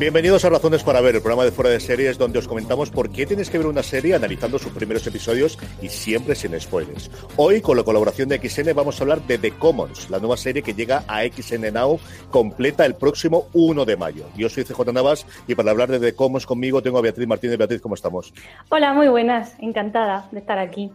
Bienvenidos a Razones para Ver, el programa de fuera de series donde os comentamos por qué tienes que ver una serie analizando sus primeros episodios y siempre sin spoilers. Hoy, con la colaboración de XN, vamos a hablar de The Commons, la nueva serie que llega a XN Now completa el próximo 1 de mayo. Yo soy CJ Navas y para hablar de The Commons conmigo tengo a Beatriz Martínez. Beatriz, ¿cómo estamos? Hola, muy buenas, encantada de estar aquí.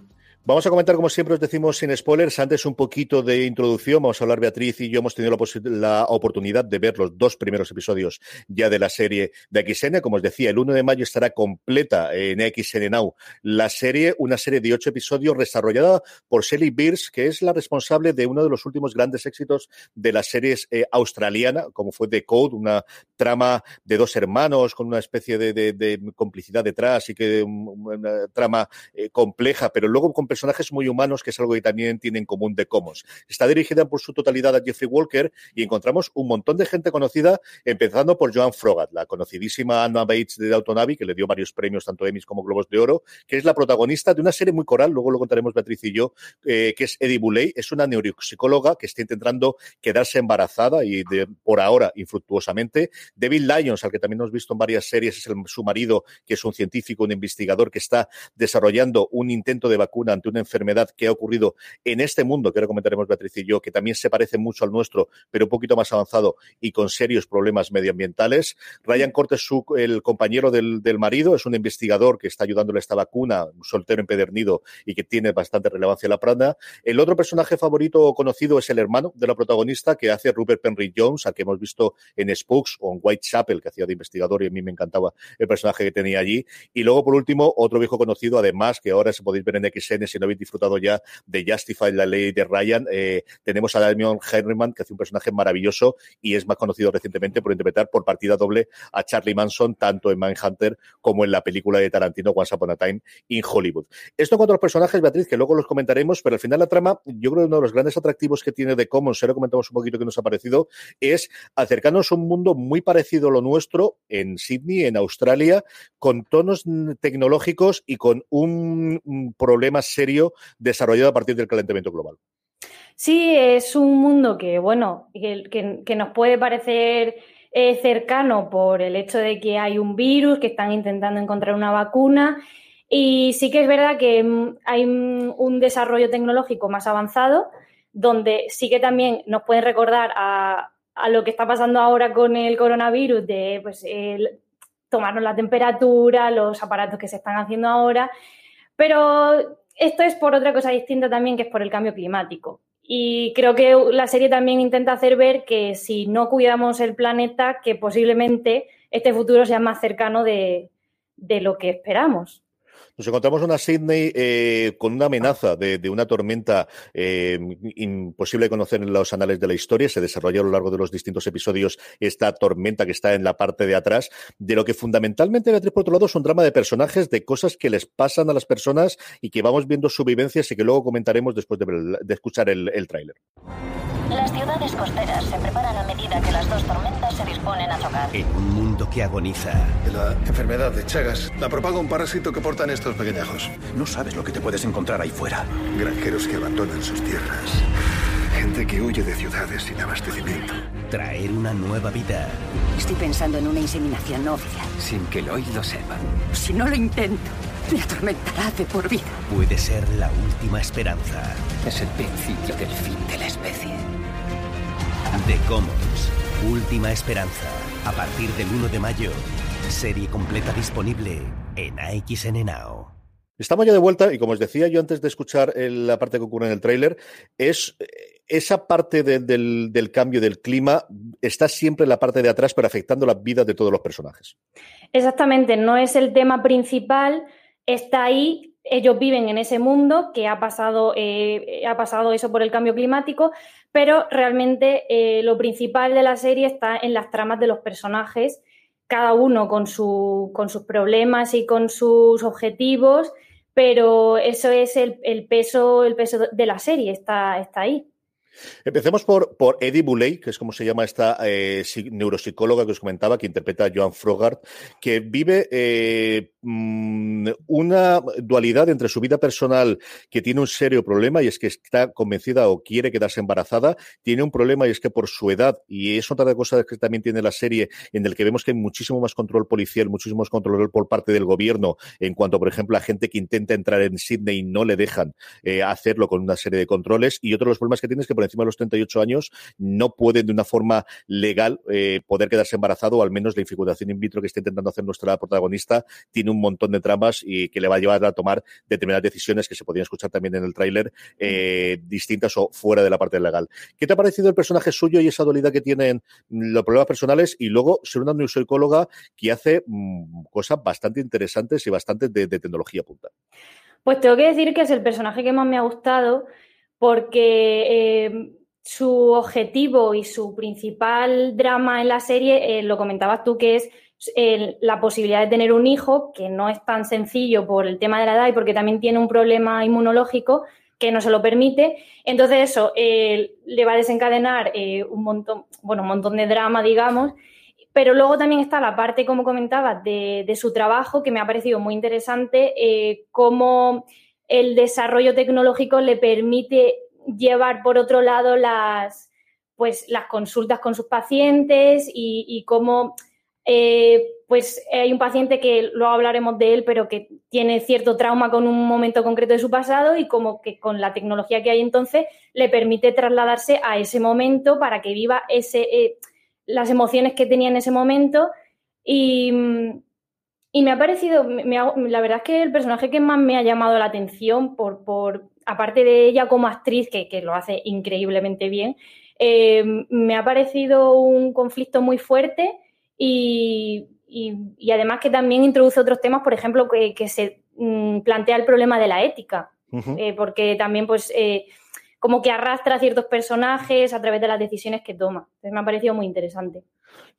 Vamos a comentar, como siempre os decimos, sin spoilers. Antes un poquito de introducción. Vamos a hablar, Beatriz y yo hemos tenido la, oportunidad de ver los dos primeros episodios ya de la serie de XN. Como os decía, el 1 de mayo estará completa en XN Now la serie, una serie de ocho episodios desarrollada por Shelly Beers, que es la responsable de uno de los últimos grandes éxitos de las series eh, australiana, como fue The Code, una trama de dos hermanos con una especie de, complicidad detrás y que una trama eh, compleja, pero luego con personajes muy humanos, que es algo que también tiene en común de Commons. Está dirigida por su totalidad a Jeffrey Walker y encontramos un montón de gente conocida, empezando por Joan Frogat, la conocidísima Anna Bates de Abbey, que le dio varios premios, tanto Emmys como Globos de Oro, que es la protagonista de una serie muy coral, luego lo contaremos Beatriz y yo, eh, que es Eddie Boulay, es una neuropsicóloga que está intentando quedarse embarazada y de, por ahora infructuosamente. David Lyons, al que también hemos visto en varias series, es su marido, que es un científico, un investigador que está desarrollando un intento de vacuna una enfermedad que ha ocurrido en este mundo, que ahora comentaremos Beatriz y yo, que también se parece mucho al nuestro, pero un poquito más avanzado y con serios problemas medioambientales. Ryan Cortes, el compañero del, marido, es un investigador que está ayudándole a esta vacuna, un soltero empedernido y que tiene bastante relevancia en la pranda. El otro personaje favorito o conocido es el hermano de la protagonista que hace Rupert Penry Jones, al que hemos visto en Spooks o en Whitechapel, que hacía de investigador y a mí me encantaba el personaje que tenía allí. Y luego, por último, otro viejo conocido, además, que ahora se podéis ver en XN si no habéis disfrutado ya de Justify la ley de Ryan, eh, tenemos a Damian Herman, que hace un personaje maravilloso y es más conocido recientemente por interpretar por partida doble a Charlie Manson, tanto en Mindhunter como en la película de Tarantino Once Upon a Time in Hollywood. Esto con otros personajes, Beatriz, que luego los comentaremos, pero al final la trama, yo creo que uno de los grandes atractivos que tiene de Commons, ahora comentamos un poquito que nos ha parecido, es acercarnos a un mundo muy parecido a lo nuestro en Sydney, en Australia, con tonos tecnológicos y con un problema serio desarrollado a partir del calentamiento global. Sí, es un mundo que, bueno, que, nos puede parecer eh, cercano por el hecho de que hay un virus, que están intentando encontrar una vacuna. Y sí que es verdad que mm, hay un desarrollo tecnológico más avanzado, donde sí que también nos pueden recordar a, lo que está pasando ahora con el coronavirus, de pues, tomarnos la temperatura, los aparatos que se están haciendo ahora. Pero esto es por otra cosa distinta también, que es por el cambio climático. Y creo que la serie también intenta hacer ver que si no cuidamos el planeta, que posiblemente este futuro sea más cercano de, de lo que esperamos. Nos encontramos una Sydney eh, con una amenaza de, una tormenta eh, imposible de conocer en los anales de la historia. Se desarrolla a lo largo de los distintos episodios esta tormenta que está en la parte de atrás, de lo que fundamentalmente, Beatriz, por otro lado, es un drama de personajes, de cosas que les pasan a las personas y que vamos viendo su vivencia y que luego comentaremos después de, escuchar el, el tráiler. Las ciudades costeras se preparan a medida que las dos tormentas se disponen a chocar. En un mundo que agoniza. La enfermedad de Chagas la propaga un parásito que portan estos pequeñajos. No sabes lo que te puedes encontrar ahí fuera. Granjeros que abandonan sus tierras. Gente que huye de ciudades sin abastecimiento. Traer una nueva vida. Estoy pensando en una inseminación no oficial. Sin que Lloyd lo sepa. Si no lo intento, me atormentará de por vida. Puede ser la última esperanza. Es el principio del fin de la. The Commons, Última Esperanza. A partir del 1 de mayo. Serie completa disponible en AXN Now. Estamos ya de vuelta y como os decía yo antes de escuchar la parte que ocurre en el tráiler, es esa parte del, del, cambio del clima está siempre en la parte de atrás, pero afectando la vida de todos los personajes. Exactamente, no es el tema principal, está ahí ellos viven en ese mundo que ha pasado, eh, ha pasado eso por el cambio climático, pero realmente eh, lo principal de la serie está en las tramas de los personajes, cada uno con, su, con sus problemas y con sus objetivos, pero eso es el, peso, el peso de la serie, está, está ahí. Empecemos por, por Eddie Boulay, que es como se llama esta eh, neuropsicóloga que os comentaba, que interpreta a Joan Frogart, que vive eh, mm, una dualidad entre su vida personal, que tiene un serio problema, y es que está convencida o quiere quedarse embarazada, tiene un problema y es que por su edad, y es otra cosas que también tiene la serie, en el que vemos que hay muchísimo más control policial, muchísimo más control por parte del gobierno, en cuanto, por ejemplo, a gente que intenta entrar en Sydney y no le dejan eh, hacerlo con una serie de controles, y otro de los problemas que tiene es que por encima de los 38 años no puede de una forma legal eh, poder quedarse embarazado, o al menos la infecundación in vitro que está intentando hacer nuestra protagonista tiene un montón de tramas y que le va a llevar a tomar determinadas decisiones que se podían escuchar también en el tráiler, eh, distintas o fuera de la parte legal. ¿Qué te ha parecido el personaje suyo y esa dualidad que tienen los problemas personales y luego ser una neuropsicóloga que hace mm, cosas bastante interesantes y bastante de, de tecnología punta? Pues tengo que decir que es el personaje que más me ha gustado porque eh, su objetivo y su principal drama en la serie, eh, lo comentabas tú, que es eh, la posibilidad de tener un hijo, que no es tan sencillo por el tema de la edad y porque también tiene un problema inmunológico que no se lo permite. Entonces eso le va a desencadenar un montón, bueno, un montón de drama, digamos. Pero luego también está la parte, como comentabas, de su trabajo, que me ha parecido muy interesante, cómo el desarrollo tecnológico le permite llevar por otro lado las, pues, las consultas con sus pacientes y, cómo eh, pues hay un paciente que luego hablaremos de él, pero que tiene cierto trauma con un momento concreto de su pasado y como que con la tecnología que hay entonces le permite trasladarse a ese momento para que viva ese, eh, las emociones que tenía en ese momento. Y, y me ha parecido, la verdad es que el personaje que más me ha llamado la atención, por, por aparte de ella como actriz, que, que lo hace increíblemente bien, eh, me ha parecido un conflicto muy fuerte y, y, además que también introduce otros temas, por ejemplo, que, que se mm, plantea el problema de la ética, eh, porque también pues eh, como que arrastra a ciertos personajes a través de las decisiones que toma. Entonces me ha parecido muy interesante.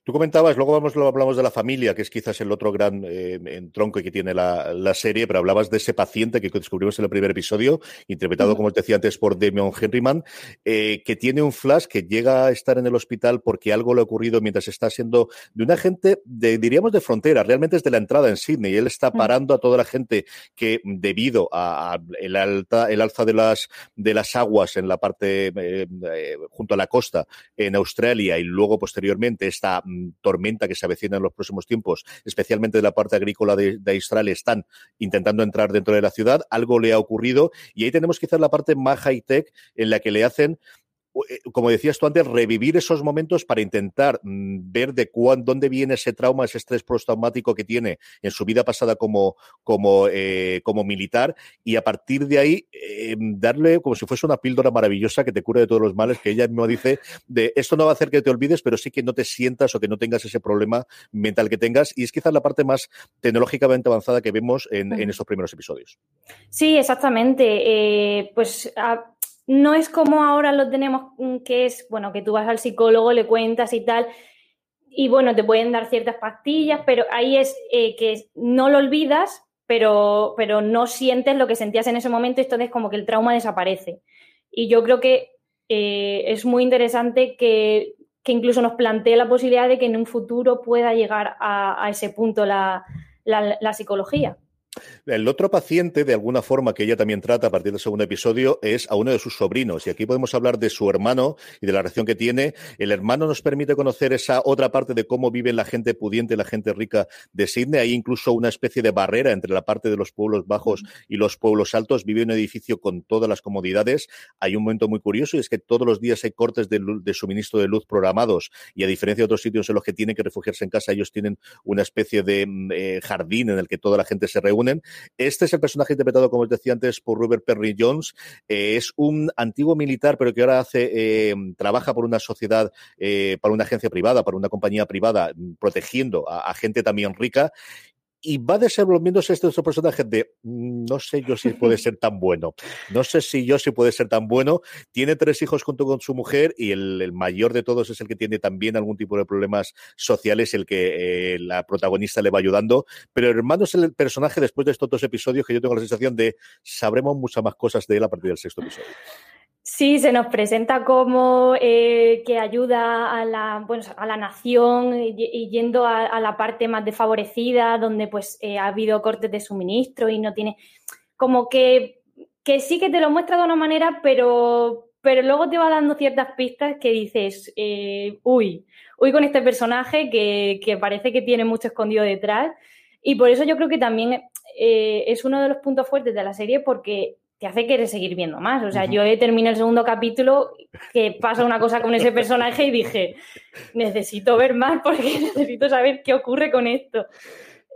Tú comentabas, luego vamos, hablamos de la familia, que es quizás el otro gran eh, tronco que tiene la, serie, pero hablabas de ese paciente que descubrimos en el primer episodio, interpretado, como os decía antes, por Demian Henryman, eh, que tiene un flash que llega a estar en el hospital porque algo le ha ocurrido mientras está siendo de una gente, de, diríamos, de frontera, realmente es de la entrada en Sydney. Él está parando a toda la gente que, debido a, el, alta, el alza de las, de las aguas en la parte eh, junto a la costa en Australia y luego posteriormente esta tormenta que se avecina en los próximos tiempos, especialmente de la parte agrícola de, de Australia, están intentando entrar dentro de la ciudad. Algo le ha ocurrido y ahí tenemos quizás la parte más high-tech en la que le hacen como decías tú antes, revivir esos momentos para intentar mm, ver de cuán, dónde viene ese trauma, ese estrés postraumático que tiene en su vida pasada como, como, eh, como militar y a partir de ahí eh, darle como si fuese una píldora maravillosa que te cure de todos los males, que ella misma dice de esto no va a hacer que te olvides, pero sí que no te sientas o que no tengas ese problema mental que tengas y es quizás la parte más tecnológicamente avanzada que vemos en, en estos primeros episodios. Sí, exactamente. pues a no es como ahora lo tenemos, mm, que es, bueno, que tú vas al psicólogo, le cuentas y tal, y bueno, te pueden dar ciertas pastillas, pero ahí es eh, que no lo olvidas, pero, pero no sientes lo que sentías en ese momento, entonces como que el trauma desaparece. Y yo creo que eh, es muy interesante que, incluso nos plantee la posibilidad de que en un futuro pueda llegar a, ese punto la psicología. El otro paciente, de alguna forma, que ella también trata a partir del segundo episodio, es a uno de sus sobrinos. Y aquí podemos hablar de su hermano y de la relación que tiene. El hermano nos permite conocer esa otra parte de cómo vive la gente pudiente y la gente rica de Sydney. Hay incluso una especie de barrera entre la parte de los pueblos bajos y los pueblos altos. Vive en un edificio con todas las comodidades. Hay un momento muy curioso y es que todos los días hay cortes de, suministro de luz programados. Y a diferencia de otros sitios en los que tienen que refugiarse en casa, ellos tienen una especie de mm, eh, jardín en el que toda la gente se reúne este es el personaje interpretado, como os decía antes, por Robert Perry Jones. Eh, es un antiguo militar, pero que ahora hace, eh, trabaja por una sociedad, eh, para una agencia privada, para una compañía privada, protegiendo a gente también rica y va desenvolviéndose este otro personaje de mm, no sé yo si puede ser tan bueno, no sé si yo si puede ser tan bueno. Tiene tres hijos junto con su mujer y el, mayor de todos es el que tiene también algún tipo de problemas sociales, el que eh, la protagonista le va ayudando. Pero el hermano es el personaje después de estos dos episodios que yo tengo la sensación de sabremos muchas más cosas de él a partir del sexto episodio. Sí, se nos presenta como eh, que ayuda a la, bueno, a la nación y, yendo a, la parte más desfavorecida, donde pues eh, ha habido cortes de suministro y no tiene, como que, que sí que te lo muestra de una manera, pero, pero luego te va dando ciertas pistas que dices, eh, uy, uy con este personaje que, que, parece que tiene mucho escondido detrás. Y por eso yo creo que también es uno de los puntos fuertes de la serie porque te hace querer seguir viendo más. O sea, yo he terminado el segundo capítulo que pasa una cosa con ese personaje y dije, necesito ver más porque necesito saber qué ocurre con esto.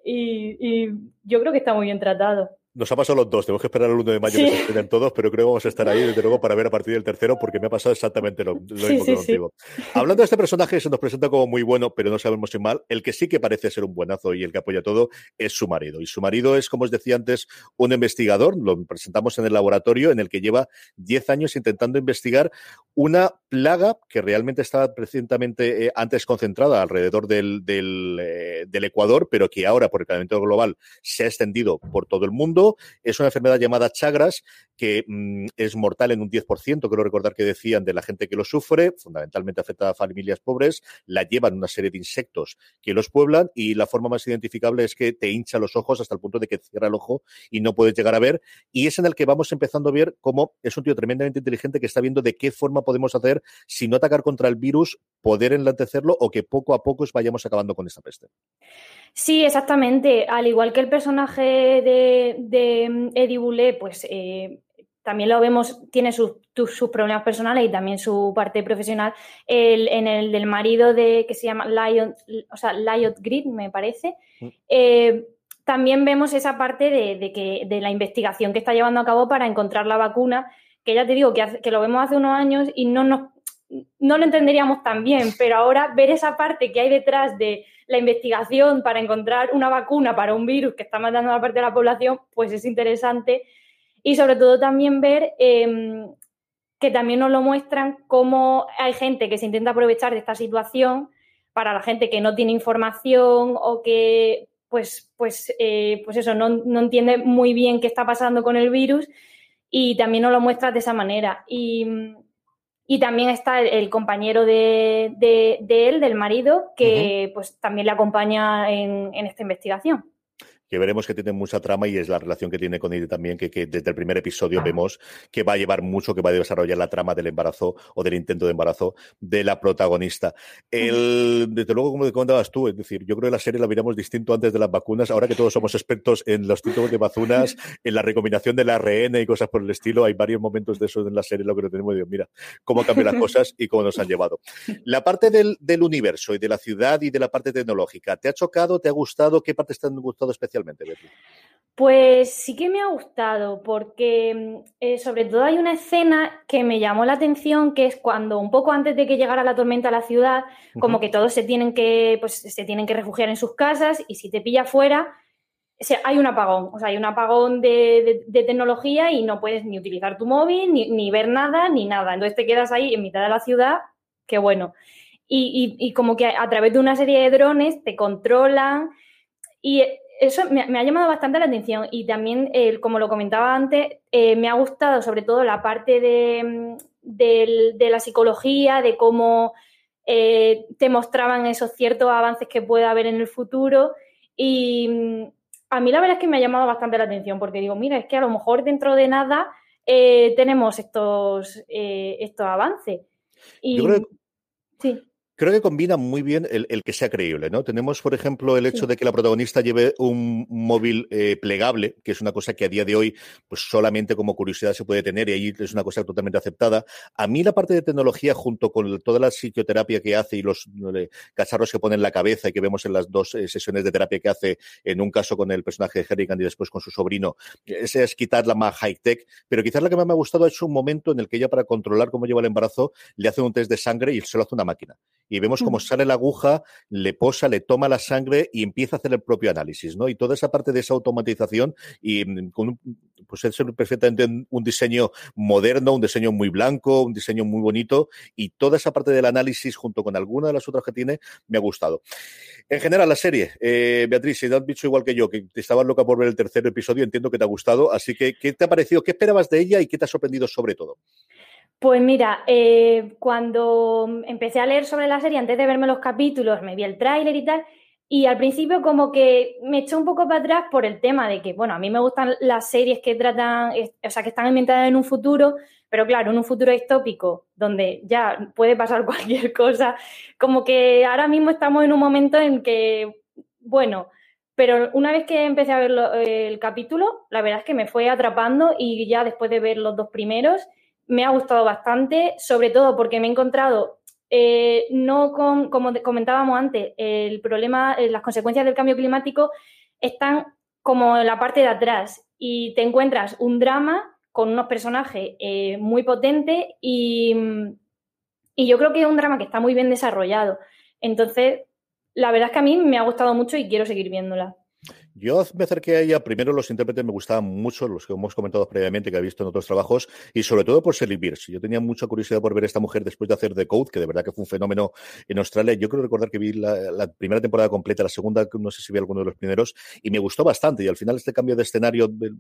Y, y yo creo que está muy bien tratado. Nos ha pasado los dos, tenemos que esperar el 1 de mayo que se estrenen todos, pero creo que vamos a estar ahí desde luego para ver a partir del tercero porque me ha pasado exactamente lo, mismo que contigo. Hablando de este personaje, se nos presenta como muy bueno, pero no sabemos si mal. El que sí que parece ser un buenazo y el que apoya todo es su marido. Y su marido es, como os decía antes, un investigador. Lo presentamos en el laboratorio en el que lleva 10 años intentando investigar una plaga que realmente estaba precisamente eh, antes concentrada alrededor del, del, eh, del Ecuador, pero que ahora, por el calentamiento global, se ha extendido por todo el mundo es una enfermedad llamada Chagras que mm, es mortal en un 10%, creo recordar que decían, de la gente que lo sufre, fundamentalmente afecta a familias pobres, la llevan una serie de insectos que los pueblan y la forma más identificable es que te hincha los ojos hasta el punto de que cierra el ojo y no puedes llegar a ver. Y es en el que vamos empezando a ver cómo es un tío tremendamente inteligente que está viendo de qué forma podemos hacer, si no atacar contra el virus, poder enlantecerlo o que poco a poco vayamos acabando con esta peste. Sí, exactamente. Al igual que el personaje de, de Eddie Boulet, pues eh, también lo vemos, tiene sus, sus, problemas personales y también su parte profesional. El, en el del marido de que se llama Lion, o sea, Lion Grid, me parece. Mm. Eh, también vemos esa parte de, que, de la investigación que está llevando a cabo para encontrar la vacuna, que ya te digo que, que lo vemos hace unos años y no, no, no lo entenderíamos tan bien, pero ahora ver esa parte que hay detrás de la investigación para encontrar una vacuna para un virus que está matando a la parte de la población, pues es interesante y sobre todo también ver em, que también nos lo muestran cómo hay gente que se intenta aprovechar de esta situación para la gente que no tiene información o que pues, pues, eh, pues eso, no, entiende muy bien qué está pasando con el virus y también nos lo muestra de esa manera. Y, también está el, compañero de, él, del marido, que pues también le acompaña en esta investigación que veremos que tiene mucha trama y es la relación que tiene con ella también, que, desde el primer episodio vemos que va a llevar mucho, que va a desarrollar la trama del embarazo o del intento de embarazo de la protagonista. El, desde luego, como comentabas tú, es decir, yo creo que la serie la miramos distinto antes de las vacunas, ahora que todos somos expertos en los títulos de vacunas, en la recombinación del ARN y cosas por el estilo, hay varios momentos de eso en la serie, lo que lo tenemos, Dios, mira, cómo cambian las cosas y cómo nos han llevado. La parte del, del universo y de la ciudad y de la parte tecnológica, ¿te ha chocado, te ha gustado? ¿Qué partes te han gustado especialmente? Pues sí que me ha gustado, porque mm, eh, sobre todo hay una escena que me llamó la atención, que es cuando un poco antes de que llegara la tormenta a la ciudad, como que todos se tienen que, pues, se tienen que refugiar en sus casas y si te pilla fuera, hay un apagón, o sea, hay un apagón de, tecnología y no puedes ni utilizar tu móvil, ni, ver nada, ni nada. Entonces te quedas ahí en mitad de la ciudad, qué bueno. Y, y como que a través de una serie de drones te controlan y eso me, ha llamado bastante la atención y también, como lo comentaba antes, eh, me ha gustado sobre todo la parte de, la psicología, de cómo eh, te mostraban esos ciertos avances que puede haber en el futuro y mm, a mí la verdad es que me ha llamado bastante la atención porque digo, mira, es que a lo mejor dentro de nada eh, tenemos estos, estos avances. Y, Yo creo Sí creo que combina muy bien el, que sea creíble, ¿no? Tenemos, por ejemplo, el hecho de que la protagonista lleve un móvil eh, plegable, que es una cosa que a día de hoy, pues solamente como curiosidad se puede tener y ahí es una cosa totalmente aceptada. A mí la parte de tecnología, junto con toda la psicoterapia que hace y los cacharros que pone en la cabeza y que vemos en las dos eh, sesiones de terapia que hace, en un caso con el personaje de Harrigan y después con su sobrino, esa es quitarla más high-tech, pero quizás la que más me ha gustado es un momento en el que ella, para controlar cómo lleva el embarazo, le hace un test de sangre y se lo hace una máquina y vemos cómo sale la aguja, le posa, le toma la sangre y empieza a hacer el propio análisis, ¿no? Y toda esa parte de esa automatización y mm, con un, pues es perfectamente un diseño moderno, un diseño muy blanco, un diseño muy bonito y toda esa parte del análisis junto con alguna de las otras que tiene me ha gustado. En general, la serie, eh, Beatriz, si te has dicho igual que yo, que te estabas loca por ver el tercer episodio, entiendo que te ha gustado, así que ¿qué te ha parecido? ¿Qué esperabas de ella y qué te ha sorprendido sobre todo? Pues mira, eh, cuando empecé a leer sobre la serie, antes de verme los capítulos, me vi el tráiler y tal, y al principio como que me echó un poco para atrás por el tema de que, bueno, a mí me gustan las series que tratan, o sea, que están ambientadas en un futuro, pero claro, en un futuro distópico donde ya puede pasar cualquier cosa, como que ahora mismo estamos en un momento en que, bueno, pero una vez que empecé a ver el capítulo, la verdad es que me fue atrapando y ya después de ver los dos primeros, me ha gustado bastante, sobre todo porque me he encontrado, eh, no con, como comentábamos antes, el problema, eh, las consecuencias del cambio climático están como en la parte de atrás y te encuentras un drama con unos personajes eh, muy potentes y, y yo creo que es un drama que está muy bien desarrollado. Entonces, la verdad es que a mí me ha gustado mucho y quiero seguir viéndola. Yo me acerqué a ella, primero los intérpretes me gustaban mucho, los que hemos comentado previamente, que he visto en otros trabajos, y sobre todo por Sally Bierce. Yo tenía mucha curiosidad por ver a esta mujer después de hacer The Code, que de verdad que fue un fenómeno en Australia. Yo creo recordar que vi la, primera temporada completa, la segunda, no sé si vi alguno de los primeros, y me gustó bastante. Y al final este cambio de escenario de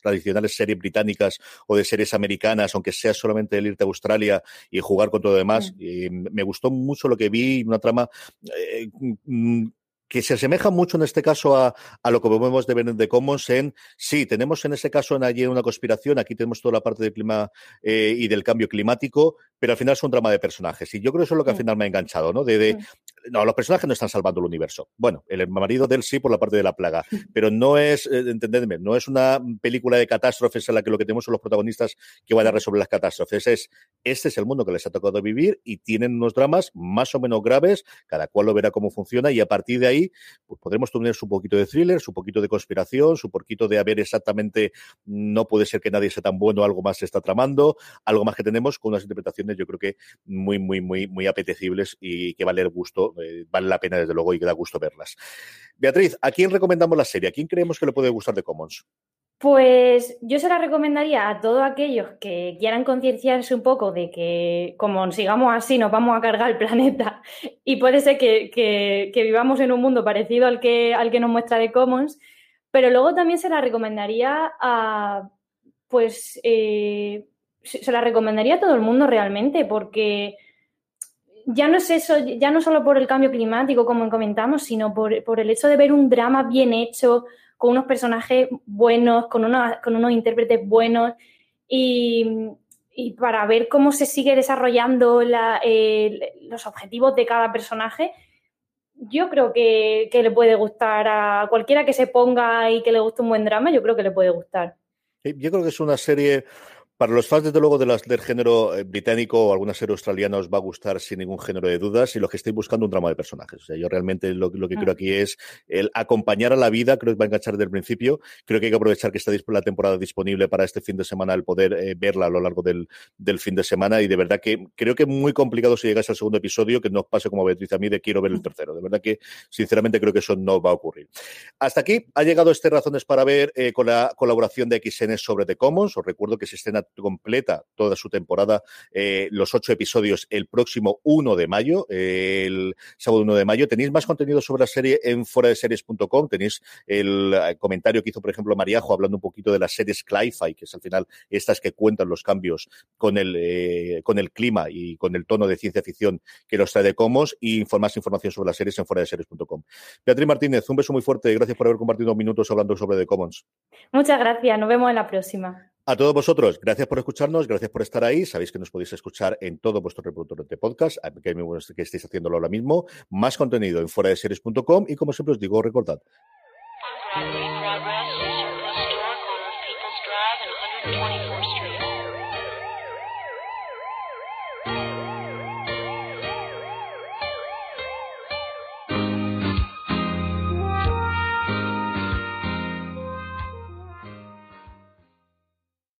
tradicionales series británicas o de series americanas, aunque sea solamente el irte a Australia y jugar con todo lo demás, y me gustó mucho lo que vi, una trama eh, mm, que se asemeja mucho en este caso a, a lo que vemos de de Commons en, sí, tenemos en ese caso en allí una conspiración, aquí tenemos toda la parte del clima eh, y del cambio climático, pero al final es un drama de personajes. Y yo creo que eso es lo que al final me ha enganchado, ¿no? De, de no, los personajes no están salvando el universo. Bueno, el marido de él sí por la parte de la plaga, pero no es, eh, entendedme, no es una película de catástrofes en la que lo que tenemos son los protagonistas que van a resolver las catástrofes. Es, este es el mundo que les ha tocado vivir y tienen unos dramas más o menos graves, cada cual lo verá cómo funciona y a partir de ahí pues podremos tener su poquito de thriller, su poquito de conspiración, su poquito de haber exactamente, no puede ser que nadie sea tan bueno, algo más se está tramando, algo más que tenemos con unas interpretaciones yo creo que muy, muy, muy, muy apetecibles y que vale el gusto eh, vale la pena desde luego y que da gusto verlas. Beatriz, ¿a quién recomendamos la serie? ¿A quién creemos que le puede gustar de Commons? Pues yo se la recomendaría a todos aquellos que quieran concienciarse un poco de que como sigamos así nos vamos a cargar el planeta y puede ser que, vivamos en un mundo parecido al que, al que nos muestra de Commons, pero luego también se la recomendaría a, pues, eh, se la recomendaría a todo el mundo realmente porque ya no es eso, ya no solo por el cambio climático, como comentamos, sino por, el hecho de ver un drama bien hecho, con unos personajes buenos, con, con unos intérpretes buenos y, para ver cómo se sigue desarrollando los objetivos de cada personaje, yo creo que, que, le puede gustar a cualquiera que se ponga y que le guste un buen drama, yo creo que le puede gustar. Yo creo que es una serie para los fans, desde luego, de las, del género eh, británico o alguna serie australiana os va a gustar sin ningún género de dudas y los que estéis buscando un drama de personajes. O sea, yo realmente lo, que creo ah. aquí es el acompañar a la vida, creo que va a enganchar desde el principio. Creo que hay que aprovechar que está la temporada disponible para este fin de semana, el poder eh, verla a lo largo del, del, fin de semana y de verdad que creo que es muy complicado si llegáis al segundo episodio que no pase como Beatriz a mí de quiero ver el tercero. De verdad que, sinceramente, creo que eso no va a ocurrir. Hasta aquí ha llegado este Razones para Ver eh, con la colaboración de XN sobre The Commons. Os recuerdo que se escena completa toda su temporada, eh, los ocho episodios, el próximo 1 de mayo, el sábado 1 de mayo. Tenéis más contenido sobre la serie en foradeseries.com. Tenéis el eh, comentario que hizo, por ejemplo, Mariajo hablando un poquito de las series Cli-Fi, que es al final estas que cuentan los cambios con el, eh, con el clima y con el tono de ciencia ficción que los trae de Comos y más información sobre las series en foradeseries.com. Beatriz Martínez, un beso muy fuerte. Gracias por haber compartido minutos hablando sobre The Commons. Muchas gracias. Nos vemos en la próxima. A todos vosotros, gracias por escucharnos, gracias por estar ahí. Sabéis que nos podéis escuchar en todo vuestro reproductor de podcast, que estéis haciéndolo ahora mismo. Más contenido en fuera de series.com y como siempre os digo, recordad.